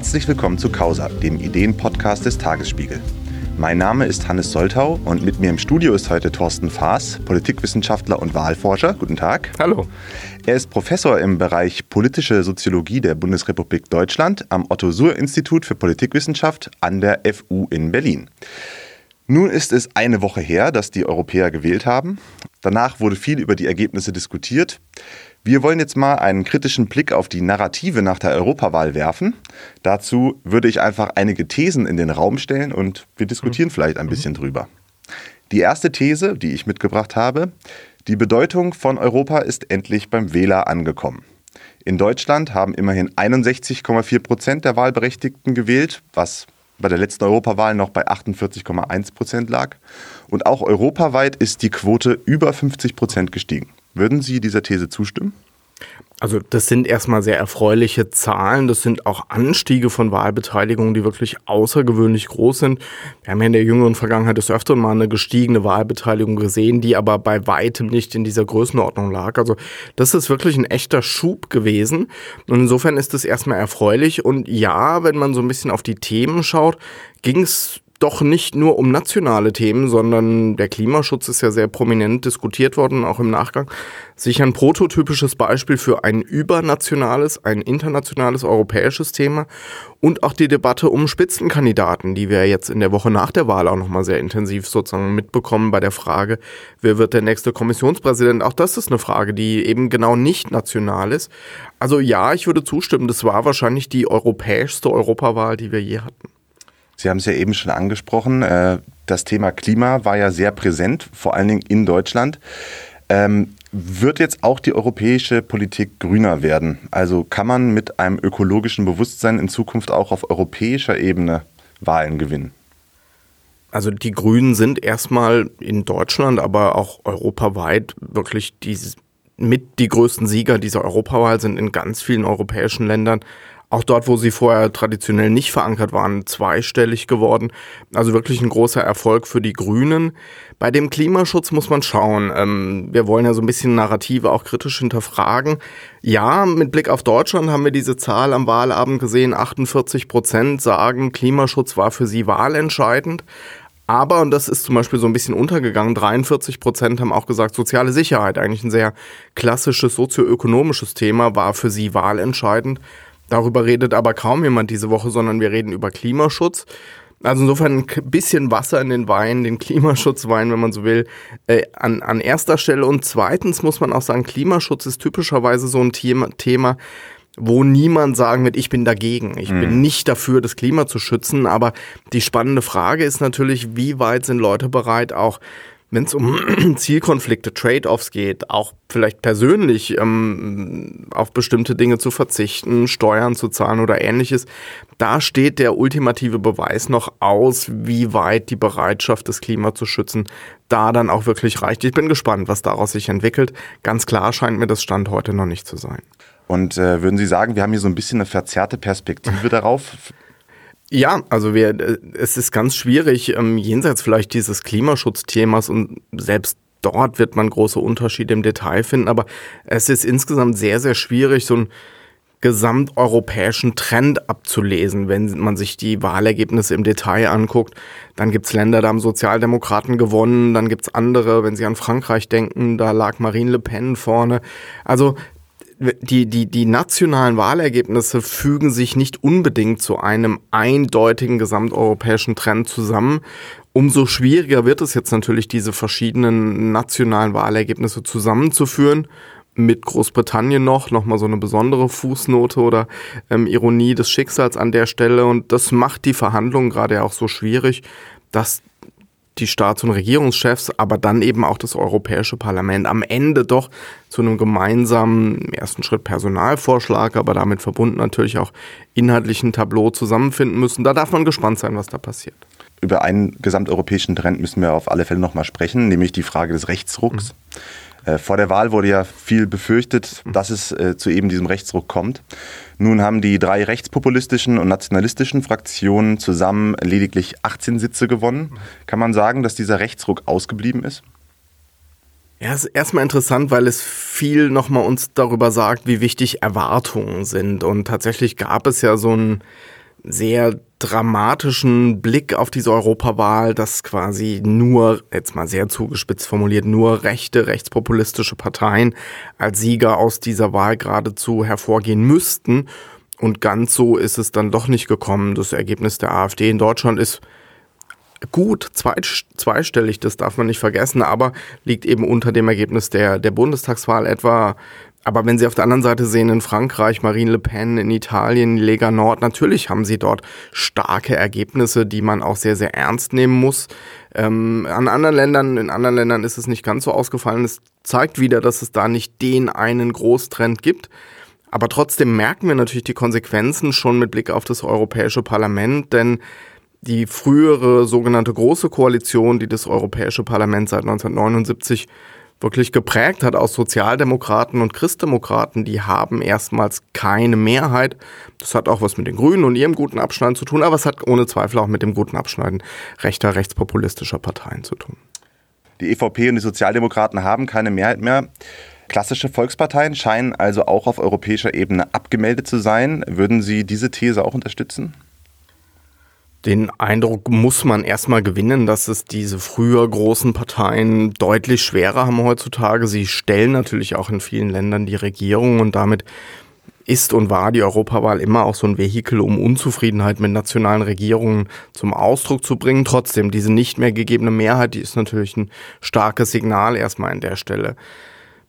Herzlich willkommen zu Causa, dem Ideenpodcast des Tagesspiegel. Mein Name ist Hannes Soltau und mit mir im Studio ist heute Thorsten Faas, Politikwissenschaftler und Wahlforscher. Guten Tag. Hallo. Er ist Professor im Bereich politische Soziologie der Bundesrepublik Deutschland am Otto-Suhr-Institut für Politikwissenschaft an der FU in Berlin. Nun ist es eine Woche her, dass die Europäer gewählt haben. Danach wurde viel über die Ergebnisse diskutiert. Wir wollen jetzt mal einen kritischen Blick auf die Narrative nach der Europawahl werfen. Dazu würde ich einfach einige Thesen in den Raum stellen und wir diskutieren mhm. vielleicht ein bisschen drüber. Die erste These, die ich mitgebracht habe, die Bedeutung von Europa ist endlich beim Wähler angekommen. In Deutschland haben immerhin 61,4 Prozent der Wahlberechtigten gewählt, was bei der letzten Europawahl noch bei 48,1 Prozent lag. Und auch europaweit ist die Quote über 50 Prozent gestiegen. Würden Sie dieser These zustimmen? Also das sind erstmal sehr erfreuliche Zahlen. Das sind auch Anstiege von Wahlbeteiligungen, die wirklich außergewöhnlich groß sind. Wir haben ja in der jüngeren Vergangenheit des Öfteren mal eine gestiegene Wahlbeteiligung gesehen, die aber bei weitem nicht in dieser Größenordnung lag. Also das ist wirklich ein echter Schub gewesen. Und insofern ist es erstmal erfreulich. Und ja, wenn man so ein bisschen auf die Themen schaut, ging es doch nicht nur um nationale Themen, sondern der Klimaschutz ist ja sehr prominent diskutiert worden, auch im Nachgang. Sicher ein prototypisches Beispiel für ein übernationales, ein internationales europäisches Thema und auch die Debatte um Spitzenkandidaten, die wir jetzt in der Woche nach der Wahl auch nochmal sehr intensiv sozusagen mitbekommen bei der Frage, wer wird der nächste Kommissionspräsident. Auch das ist eine Frage, die eben genau nicht national ist. Also ja, ich würde zustimmen, das war wahrscheinlich die europäischste Europawahl, die wir je hatten. Sie haben es ja eben schon angesprochen, äh, das Thema Klima war ja sehr präsent, vor allen Dingen in Deutschland. Ähm, wird jetzt auch die europäische Politik grüner werden? Also kann man mit einem ökologischen Bewusstsein in Zukunft auch auf europäischer Ebene Wahlen gewinnen? Also die Grünen sind erstmal in Deutschland, aber auch europaweit wirklich die, mit die größten Sieger dieser Europawahl sind in ganz vielen europäischen Ländern auch dort, wo sie vorher traditionell nicht verankert waren, zweistellig geworden. Also wirklich ein großer Erfolg für die Grünen. Bei dem Klimaschutz muss man schauen. Ähm, wir wollen ja so ein bisschen Narrative auch kritisch hinterfragen. Ja, mit Blick auf Deutschland haben wir diese Zahl am Wahlabend gesehen. 48 Prozent sagen, Klimaschutz war für sie wahlentscheidend. Aber, und das ist zum Beispiel so ein bisschen untergegangen, 43 Prozent haben auch gesagt, soziale Sicherheit, eigentlich ein sehr klassisches sozioökonomisches Thema, war für sie wahlentscheidend. Darüber redet aber kaum jemand diese Woche, sondern wir reden über Klimaschutz. Also insofern ein bisschen Wasser in den Wein, den Klimaschutzwein, wenn man so will, äh, an, an erster Stelle. Und zweitens muss man auch sagen, Klimaschutz ist typischerweise so ein Thema, wo niemand sagen wird, ich bin dagegen. Ich mhm. bin nicht dafür, das Klima zu schützen. Aber die spannende Frage ist natürlich, wie weit sind Leute bereit, auch wenn es um Zielkonflikte, Trade-offs geht, auch vielleicht persönlich ähm, auf bestimmte Dinge zu verzichten, Steuern zu zahlen oder ähnliches, da steht der ultimative Beweis noch aus, wie weit die Bereitschaft, das Klima zu schützen, da dann auch wirklich reicht. Ich bin gespannt, was daraus sich entwickelt. Ganz klar scheint mir das Stand heute noch nicht zu sein. Und äh, würden Sie sagen, wir haben hier so ein bisschen eine verzerrte Perspektive darauf? Ja, also wir, es ist ganz schwierig, ähm, jenseits vielleicht dieses Klimaschutzthemas und selbst dort wird man große Unterschiede im Detail finden, aber es ist insgesamt sehr, sehr schwierig, so einen gesamteuropäischen Trend abzulesen, wenn man sich die Wahlergebnisse im Detail anguckt. Dann gibt's Länder, da haben Sozialdemokraten gewonnen, dann gibt's andere, wenn Sie an Frankreich denken, da lag Marine Le Pen vorne. Also die, die, die nationalen Wahlergebnisse fügen sich nicht unbedingt zu einem eindeutigen gesamteuropäischen Trend zusammen. Umso schwieriger wird es jetzt natürlich, diese verschiedenen nationalen Wahlergebnisse zusammenzuführen. Mit Großbritannien noch, nochmal so eine besondere Fußnote oder ähm, Ironie des Schicksals an der Stelle. Und das macht die Verhandlungen gerade auch so schwierig, dass die Staats- und Regierungschefs, aber dann eben auch das Europäische Parlament am Ende doch zu einem gemeinsamen ersten Schritt Personalvorschlag, aber damit verbunden natürlich auch inhaltlichen Tableau zusammenfinden müssen. Da darf man gespannt sein, was da passiert. Über einen gesamteuropäischen Trend müssen wir auf alle Fälle nochmal sprechen, nämlich die Frage des Rechtsrucks. Mhm. Äh, vor der Wahl wurde ja viel befürchtet, dass es äh, zu eben diesem Rechtsruck kommt. Nun haben die drei rechtspopulistischen und nationalistischen Fraktionen zusammen lediglich 18 Sitze gewonnen. Kann man sagen, dass dieser Rechtsruck ausgeblieben ist? Ja, ist erstmal interessant, weil es viel nochmal uns darüber sagt, wie wichtig Erwartungen sind. Und tatsächlich gab es ja so ein sehr dramatischen Blick auf diese Europawahl, dass quasi nur, jetzt mal sehr zugespitzt formuliert, nur rechte, rechtspopulistische Parteien als Sieger aus dieser Wahl geradezu hervorgehen müssten. Und ganz so ist es dann doch nicht gekommen. Das Ergebnis der AfD in Deutschland ist gut, zweistellig, das darf man nicht vergessen, aber liegt eben unter dem Ergebnis der, der Bundestagswahl etwa aber wenn Sie auf der anderen Seite sehen, in Frankreich, Marine Le Pen, in Italien, Lega Nord, natürlich haben sie dort starke Ergebnisse, die man auch sehr, sehr ernst nehmen muss. Ähm, an anderen Ländern, in anderen Ländern ist es nicht ganz so ausgefallen. Es zeigt wieder, dass es da nicht den einen Großtrend gibt. Aber trotzdem merken wir natürlich die Konsequenzen schon mit Blick auf das Europäische Parlament, denn die frühere sogenannte Große Koalition, die das Europäische Parlament seit 1979 wirklich geprägt hat aus Sozialdemokraten und Christdemokraten, die haben erstmals keine Mehrheit. Das hat auch was mit den Grünen und ihrem guten Abschneiden zu tun, aber es hat ohne Zweifel auch mit dem guten Abschneiden rechter, rechtspopulistischer Parteien zu tun. Die EVP und die Sozialdemokraten haben keine Mehrheit mehr. Klassische Volksparteien scheinen also auch auf europäischer Ebene abgemeldet zu sein. Würden Sie diese These auch unterstützen? Den Eindruck muss man erstmal gewinnen, dass es diese früher großen Parteien deutlich schwerer haben heutzutage. Sie stellen natürlich auch in vielen Ländern die Regierung und damit ist und war die Europawahl immer auch so ein Vehikel, um Unzufriedenheit mit nationalen Regierungen zum Ausdruck zu bringen. Trotzdem, diese nicht mehr gegebene Mehrheit, die ist natürlich ein starkes Signal erstmal an der Stelle.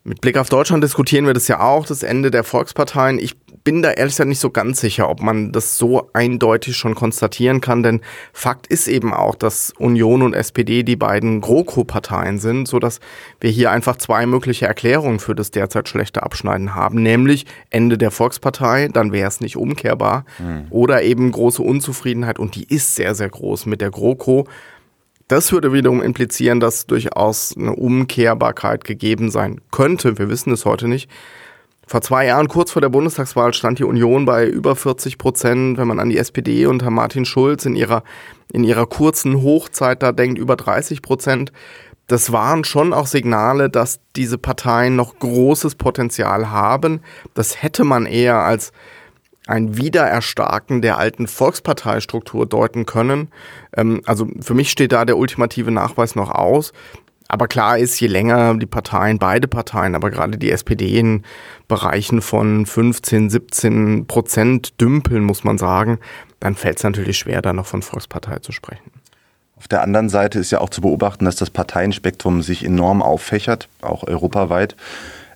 Mit Blick auf Deutschland diskutieren wir das ja auch, das Ende der Volksparteien. Ich bin da ehrlich gesagt nicht so ganz sicher, ob man das so eindeutig schon konstatieren kann, denn Fakt ist eben auch, dass Union und SPD die beiden GroKo-Parteien sind, so dass wir hier einfach zwei mögliche Erklärungen für das derzeit schlechte Abschneiden haben, nämlich Ende der Volkspartei, dann wäre es nicht umkehrbar, mhm. oder eben große Unzufriedenheit und die ist sehr, sehr groß mit der GroKo. Das würde wiederum implizieren, dass durchaus eine Umkehrbarkeit gegeben sein könnte. Wir wissen es heute nicht. Vor zwei Jahren, kurz vor der Bundestagswahl, stand die Union bei über 40 Prozent. Wenn man an die SPD unter Martin Schulz in ihrer, in ihrer kurzen Hochzeit da denkt, über 30 Prozent. Das waren schon auch Signale, dass diese Parteien noch großes Potenzial haben. Das hätte man eher als ein Wiedererstarken der alten Volksparteistruktur deuten können. Ähm, also für mich steht da der ultimative Nachweis noch aus. Aber klar ist, je länger die Parteien, beide Parteien, aber gerade die SPD in Bereichen von 15, 17 Prozent dümpeln, muss man sagen, dann fällt es natürlich schwer, da noch von Volkspartei zu sprechen. Auf der anderen Seite ist ja auch zu beobachten, dass das Parteienspektrum sich enorm auffächert, auch europaweit.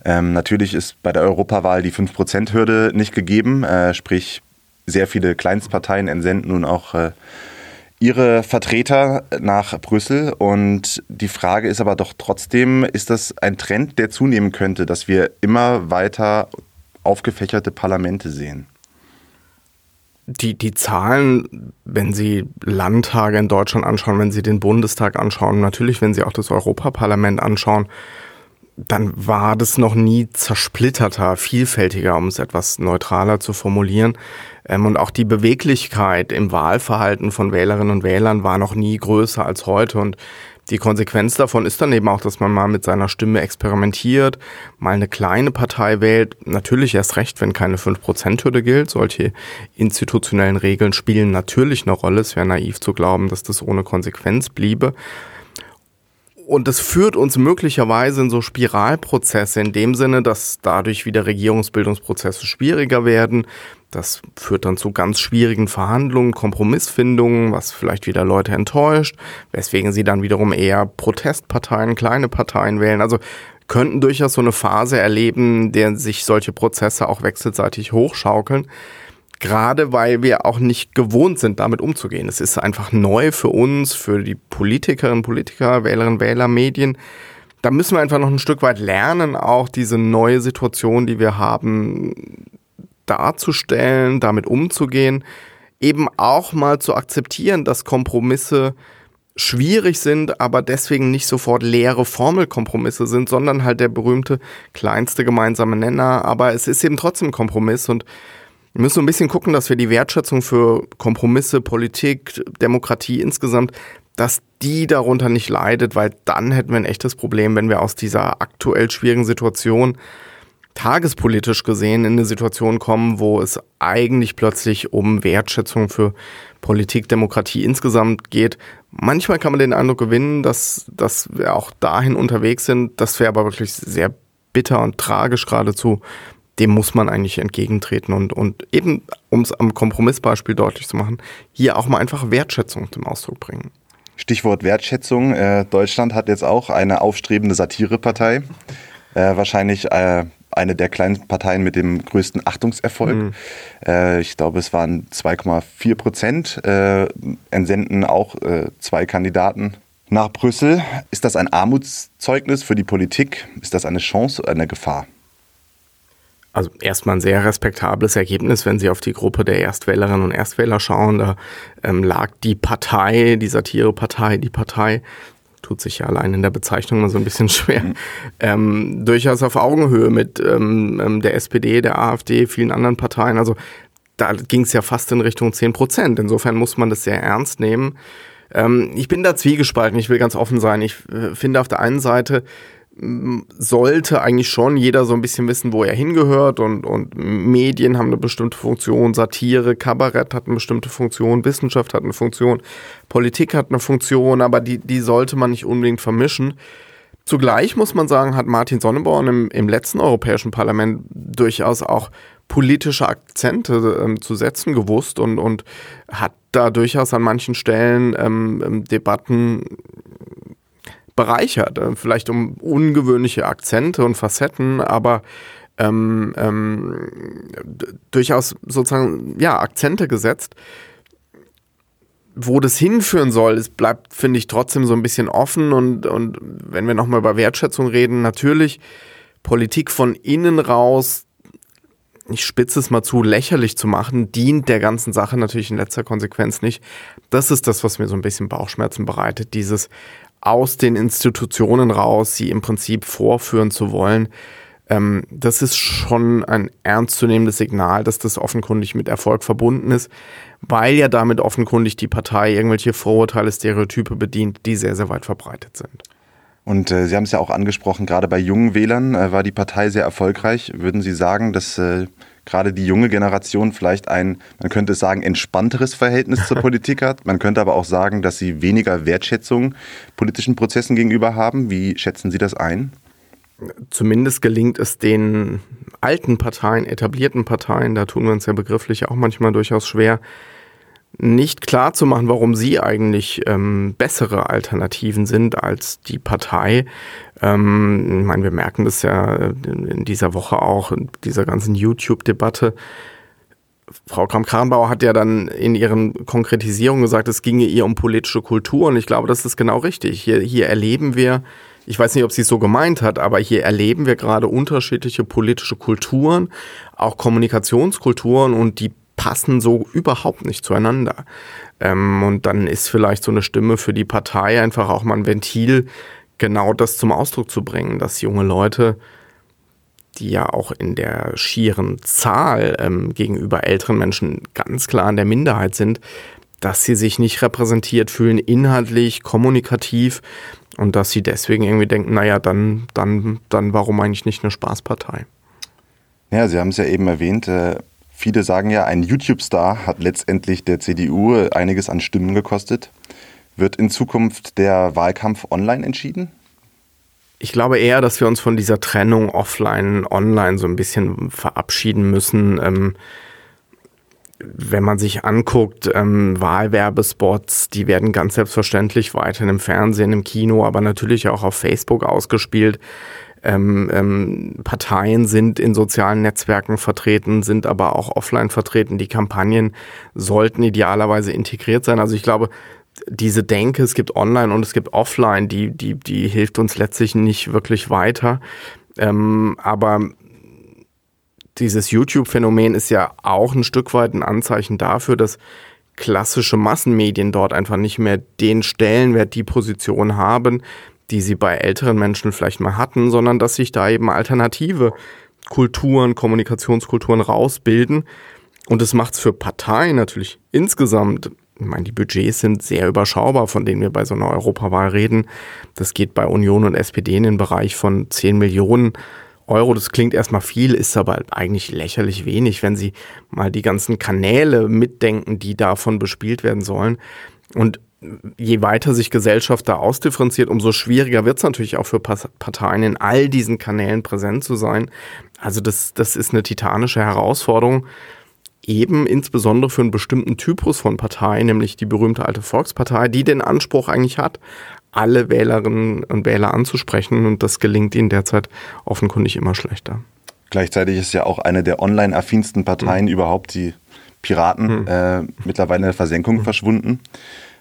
Ähm, natürlich ist bei der Europawahl die 5%-Hürde nicht gegeben, äh, sprich sehr viele Kleinstparteien entsenden nun auch äh, ihre Vertreter nach Brüssel. Und die Frage ist aber doch trotzdem, ist das ein Trend, der zunehmen könnte, dass wir immer weiter aufgefächerte Parlamente sehen? Die, die Zahlen, wenn Sie Landtage in Deutschland anschauen, wenn Sie den Bundestag anschauen, natürlich, wenn Sie auch das Europaparlament anschauen, dann war das noch nie zersplitterter, vielfältiger, um es etwas neutraler zu formulieren. Ähm, und auch die Beweglichkeit im Wahlverhalten von Wählerinnen und Wählern war noch nie größer als heute. Und die Konsequenz davon ist dann eben auch, dass man mal mit seiner Stimme experimentiert, mal eine kleine Partei wählt. Natürlich erst recht, wenn keine 5%-Hürde gilt. Solche institutionellen Regeln spielen natürlich eine Rolle. Es wäre naiv zu glauben, dass das ohne Konsequenz bliebe. Und das führt uns möglicherweise in so Spiralprozesse in dem Sinne, dass dadurch wieder Regierungsbildungsprozesse schwieriger werden. Das führt dann zu ganz schwierigen Verhandlungen, Kompromissfindungen, was vielleicht wieder Leute enttäuscht, weswegen sie dann wiederum eher Protestparteien, kleine Parteien wählen. Also könnten durchaus so eine Phase erleben, der sich solche Prozesse auch wechselseitig hochschaukeln. Gerade weil wir auch nicht gewohnt sind, damit umzugehen. Es ist einfach neu für uns, für die Politikerinnen, Politiker, Wählerinnen, Wähler, Medien. Da müssen wir einfach noch ein Stück weit lernen, auch diese neue Situation, die wir haben, darzustellen, damit umzugehen. Eben auch mal zu akzeptieren, dass Kompromisse schwierig sind, aber deswegen nicht sofort leere Formelkompromisse sind, sondern halt der berühmte kleinste gemeinsame Nenner. Aber es ist eben trotzdem Kompromiss und wir müssen ein bisschen gucken, dass wir die Wertschätzung für Kompromisse, Politik, Demokratie insgesamt, dass die darunter nicht leidet, weil dann hätten wir ein echtes Problem, wenn wir aus dieser aktuell schwierigen Situation tagespolitisch gesehen in eine Situation kommen, wo es eigentlich plötzlich um Wertschätzung für Politik, Demokratie insgesamt geht. Manchmal kann man den Eindruck gewinnen, dass, dass wir auch dahin unterwegs sind. Das wäre aber wirklich sehr bitter und tragisch geradezu. Dem muss man eigentlich entgegentreten und, und eben, um es am Kompromissbeispiel deutlich zu machen, hier auch mal einfach Wertschätzung zum Ausdruck bringen. Stichwort Wertschätzung. Äh, Deutschland hat jetzt auch eine aufstrebende Satirepartei. Äh, wahrscheinlich äh, eine der kleinen Parteien mit dem größten Achtungserfolg. Mhm. Äh, ich glaube, es waren 2,4 Prozent, äh, entsenden auch äh, zwei Kandidaten nach Brüssel. Ist das ein Armutszeugnis für die Politik? Ist das eine Chance oder eine Gefahr? Also erstmal ein sehr respektables Ergebnis, wenn Sie auf die Gruppe der Erstwählerinnen und Erstwähler schauen. Da ähm, lag die Partei, die Satirepartei, die Partei tut sich ja allein in der Bezeichnung mal so ein bisschen schwer, mhm. ähm, durchaus auf Augenhöhe mit ähm, ähm der SPD, der AfD, vielen anderen Parteien. Also da ging es ja fast in Richtung 10 Prozent. Insofern muss man das sehr ernst nehmen. Ähm, ich bin da zwiegespalten, ich will ganz offen sein. Ich äh, finde auf der einen Seite, sollte eigentlich schon jeder so ein bisschen wissen, wo er hingehört und, und Medien haben eine bestimmte Funktion, Satire, Kabarett hat eine bestimmte Funktion, Wissenschaft hat eine Funktion, Politik hat eine Funktion, aber die, die sollte man nicht unbedingt vermischen. Zugleich muss man sagen, hat Martin Sonneborn im, im letzten Europäischen Parlament durchaus auch politische Akzente ähm, zu setzen gewusst und, und hat da durchaus an manchen Stellen ähm, ähm Debatten bereichert. Äh, vielleicht um ungewöhnliche Akzente und Facetten, aber ähm, ähm, durchaus sozusagen ja Akzente gesetzt. Wo das hinführen soll, es bleibt, finde ich, trotzdem so ein bisschen offen. Und, und wenn wir nochmal über Wertschätzung reden, natürlich Politik von innen raus, ich spitze es mal zu, lächerlich zu machen, dient der ganzen Sache natürlich in letzter Konsequenz nicht. Das ist das, was mir so ein bisschen Bauchschmerzen bereitet. Dieses, aus den Institutionen raus, sie im Prinzip vorführen zu wollen. Ähm, das ist schon ein ernstzunehmendes Signal, dass das offenkundig mit Erfolg verbunden ist, weil ja damit offenkundig die Partei irgendwelche Vorurteile, Stereotype bedient, die sehr, sehr weit verbreitet sind. Und äh, Sie haben es ja auch angesprochen, gerade bei jungen Wählern äh, war die Partei sehr erfolgreich. Würden Sie sagen, dass äh, gerade die junge Generation vielleicht ein, man könnte sagen, entspannteres Verhältnis zur Politik hat. Man könnte aber auch sagen, dass sie weniger Wertschätzung politischen Prozessen gegenüber haben. Wie schätzen Sie das ein? Zumindest gelingt es den alten Parteien, etablierten Parteien, da tun wir uns ja begrifflich auch manchmal durchaus schwer, nicht klar zu machen, warum sie eigentlich ähm, bessere Alternativen sind als die Partei. Ähm, ich meine, wir merken das ja in dieser Woche auch, in dieser ganzen YouTube-Debatte. Frau Kramp-Karrenbauer hat ja dann in ihren Konkretisierungen gesagt, es ginge ihr um politische Kultur und ich glaube, das ist genau richtig. Hier, hier erleben wir, ich weiß nicht, ob sie es so gemeint hat, aber hier erleben wir gerade unterschiedliche politische Kulturen, auch Kommunikationskulturen und die passen so überhaupt nicht zueinander. Ähm, und dann ist vielleicht so eine Stimme für die Partei einfach auch mal ein Ventil, genau das zum Ausdruck zu bringen, dass junge Leute, die ja auch in der schieren Zahl ähm, gegenüber älteren Menschen ganz klar in der Minderheit sind, dass sie sich nicht repräsentiert fühlen, inhaltlich, kommunikativ und dass sie deswegen irgendwie denken, naja, dann, dann, dann warum eigentlich nicht eine Spaßpartei? Ja, Sie haben es ja eben erwähnt, äh, Viele sagen ja, ein YouTube-Star hat letztendlich der CDU einiges an Stimmen gekostet. Wird in Zukunft der Wahlkampf online entschieden? Ich glaube eher, dass wir uns von dieser Trennung offline, online so ein bisschen verabschieden müssen. Ähm, wenn man sich anguckt, ähm, Wahlwerbespots, die werden ganz selbstverständlich weiterhin im Fernsehen, im Kino, aber natürlich auch auf Facebook ausgespielt ähm, ähm, Parteien sind in sozialen Netzwerken vertreten, sind aber auch offline vertreten. Die Kampagnen sollten idealerweise integriert sein. Also ich glaube, diese Denke, es gibt online und es gibt offline, die, die, die hilft uns letztlich nicht wirklich weiter. Ähm, aber dieses YouTube-Phänomen ist ja auch ein Stück weit ein Anzeichen dafür, dass klassische Massenmedien dort einfach nicht mehr den Stellenwert, die Position haben, die sie bei älteren Menschen vielleicht mal hatten, sondern dass sich da eben alternative Kulturen, Kommunikationskulturen rausbilden. Und das macht es für Parteien natürlich insgesamt, ich meine, die Budgets sind sehr überschaubar, von denen wir bei so einer Europawahl reden. Das geht bei Union und SPD in den Bereich von 10 Millionen Euro, das klingt erstmal viel, ist aber eigentlich lächerlich wenig, wenn Sie mal die ganzen Kanäle mitdenken, die davon bespielt werden sollen. Und je weiter sich Gesellschaft da ausdifferenziert, umso schwieriger wird es natürlich auch für Parteien in all diesen Kanälen präsent zu sein. Also das, das ist eine titanische Herausforderung, eben insbesondere für einen bestimmten Typus von Partei, nämlich die berühmte alte Volkspartei, die den Anspruch eigentlich hat, alle Wählerinnen und Wähler anzusprechen und das gelingt ihnen derzeit offenkundig immer schlechter. Gleichzeitig ist ja auch eine der online-affinsten Parteien mhm. überhaupt, die Piraten, mhm. äh, mittlerweile in der Versenkung mhm. verschwunden.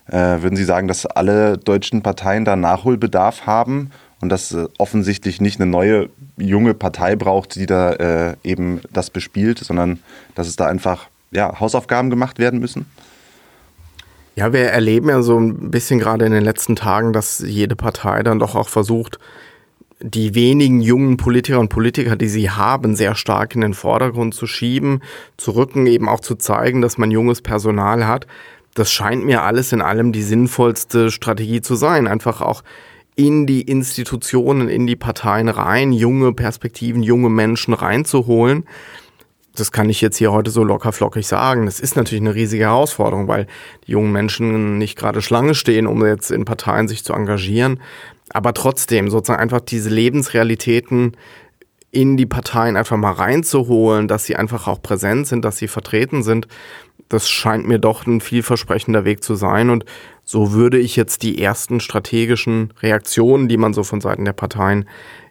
Äh, würden Sie sagen, dass alle deutschen Parteien da Nachholbedarf haben und dass äh, offensichtlich nicht eine neue junge Partei braucht, die da äh, eben das bespielt, sondern dass es da einfach ja, Hausaufgaben gemacht werden müssen? Ja, wir erleben ja so ein bisschen gerade in den letzten Tagen, dass jede Partei dann doch auch versucht, die wenigen jungen Politiker und Politiker, die sie haben, sehr stark in den Vordergrund zu schieben, zu rücken, eben auch zu zeigen, dass man junges Personal hat das scheint mir alles in allem die sinnvollste Strategie zu sein. Einfach auch in die Institutionen, in die Parteien rein, junge Perspektiven, junge Menschen reinzuholen. Das kann ich jetzt hier heute so locker flockig sagen. Das ist natürlich eine riesige Herausforderung, weil die jungen Menschen nicht gerade Schlange stehen, um jetzt in Parteien sich zu engagieren. Aber trotzdem sozusagen einfach diese Lebensrealitäten in die Parteien einfach mal reinzuholen, dass sie einfach auch präsent sind, dass sie vertreten sind das scheint mir doch ein vielversprechender Weg zu sein. Und so würde ich jetzt die ersten strategischen Reaktionen, die man so von Seiten der Parteien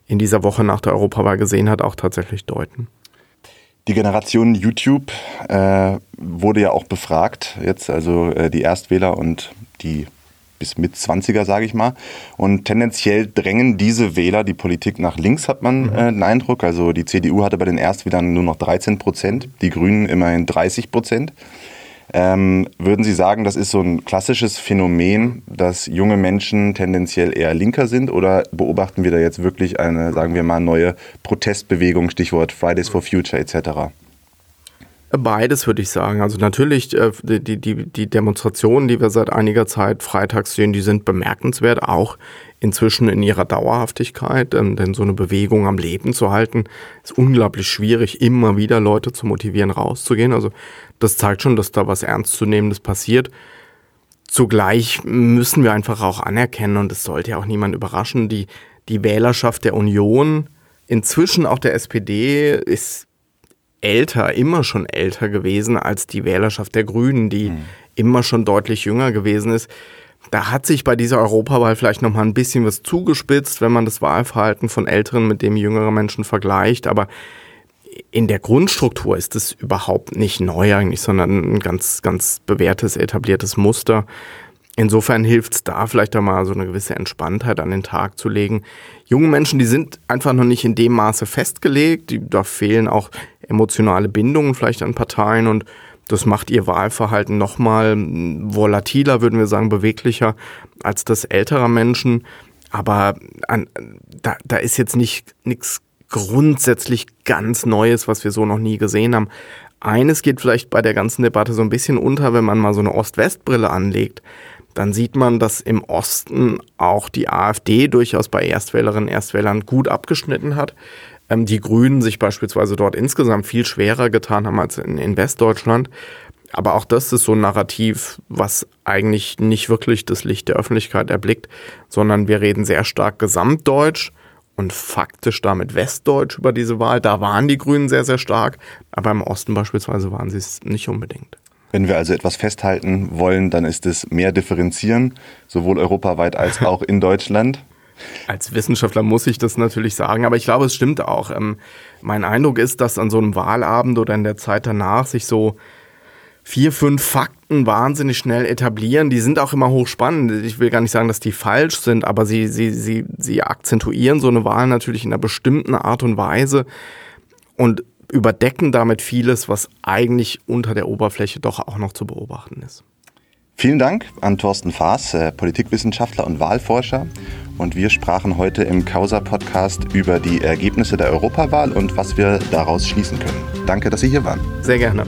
in dieser Woche nach der Europawahl gesehen hat, auch tatsächlich deuten. Die Generation YouTube äh, wurde ja auch befragt, jetzt also äh, die Erstwähler und die bis mit 20er, sage ich mal. Und tendenziell drängen diese Wähler die Politik nach links, hat man mhm. äh, den Eindruck. Also die CDU hatte bei den Erstwählern nur noch 13 Prozent, die Grünen immerhin 30 Prozent. Ähm, würden Sie sagen, das ist so ein klassisches Phänomen, dass junge Menschen tendenziell eher linker sind oder beobachten wir da jetzt wirklich eine, sagen wir mal, neue Protestbewegung, Stichwort Fridays for Future etc.? Beides würde ich sagen. Also natürlich äh, die, die, die Demonstrationen, die wir seit einiger Zeit freitags sehen, die sind bemerkenswert, auch inzwischen in ihrer Dauerhaftigkeit. Denn so eine Bewegung am Leben zu halten, ist unglaublich schwierig, immer wieder Leute zu motivieren, rauszugehen. Also das zeigt schon, dass da was Ernstzunehmendes passiert. Zugleich müssen wir einfach auch anerkennen, und es sollte ja auch niemand überraschen, die, die Wählerschaft der Union, inzwischen auch der SPD, ist älter, immer schon älter gewesen als die Wählerschaft der Grünen, die mhm. immer schon deutlich jünger gewesen ist. Da hat sich bei dieser Europawahl vielleicht noch mal ein bisschen was zugespitzt, wenn man das Wahlverhalten von älteren mit dem jüngeren Menschen vergleicht, aber in der Grundstruktur ist es überhaupt nicht neu eigentlich, sondern ein ganz, ganz bewährtes, etabliertes Muster. Insofern hilft es da vielleicht auch mal so eine gewisse Entspanntheit an den Tag zu legen. Junge Menschen, die sind einfach noch nicht in dem Maße festgelegt, die, da fehlen auch emotionale Bindungen vielleicht an Parteien und das macht ihr Wahlverhalten nochmal volatiler, würden wir sagen, beweglicher als das älterer Menschen. Aber an, da, da ist jetzt nicht nichts grundsätzlich ganz Neues, was wir so noch nie gesehen haben. Eines geht vielleicht bei der ganzen Debatte so ein bisschen unter, wenn man mal so eine Ost-West-Brille anlegt dann sieht man, dass im Osten auch die AfD durchaus bei Erstwählerinnen und Erstwählern gut abgeschnitten hat. Ähm, die Grünen sich beispielsweise dort insgesamt viel schwerer getan haben als in, in Westdeutschland. Aber auch das ist so ein Narrativ, was eigentlich nicht wirklich das Licht der Öffentlichkeit erblickt, sondern wir reden sehr stark gesamtdeutsch und faktisch damit westdeutsch über diese Wahl. Da waren die Grünen sehr, sehr stark, aber im Osten beispielsweise waren sie es nicht unbedingt. Wenn wir also etwas festhalten wollen, dann ist es mehr differenzieren, sowohl europaweit als auch in Deutschland. Als Wissenschaftler muss ich das natürlich sagen, aber ich glaube, es stimmt auch. Ähm, mein Eindruck ist, dass an so einem Wahlabend oder in der Zeit danach sich so vier, fünf Fakten wahnsinnig schnell etablieren. Die sind auch immer hochspannend. Ich will gar nicht sagen, dass die falsch sind, aber sie, sie, sie, sie akzentuieren so eine Wahl natürlich in einer bestimmten Art und Weise. Und überdecken damit vieles, was eigentlich unter der Oberfläche doch auch noch zu beobachten ist. Vielen Dank an Thorsten Faas, äh, Politikwissenschaftler und Wahlforscher. Und wir sprachen heute im Causa-Podcast über die Ergebnisse der Europawahl und was wir daraus schließen können. Danke, dass Sie hier waren. Sehr gerne.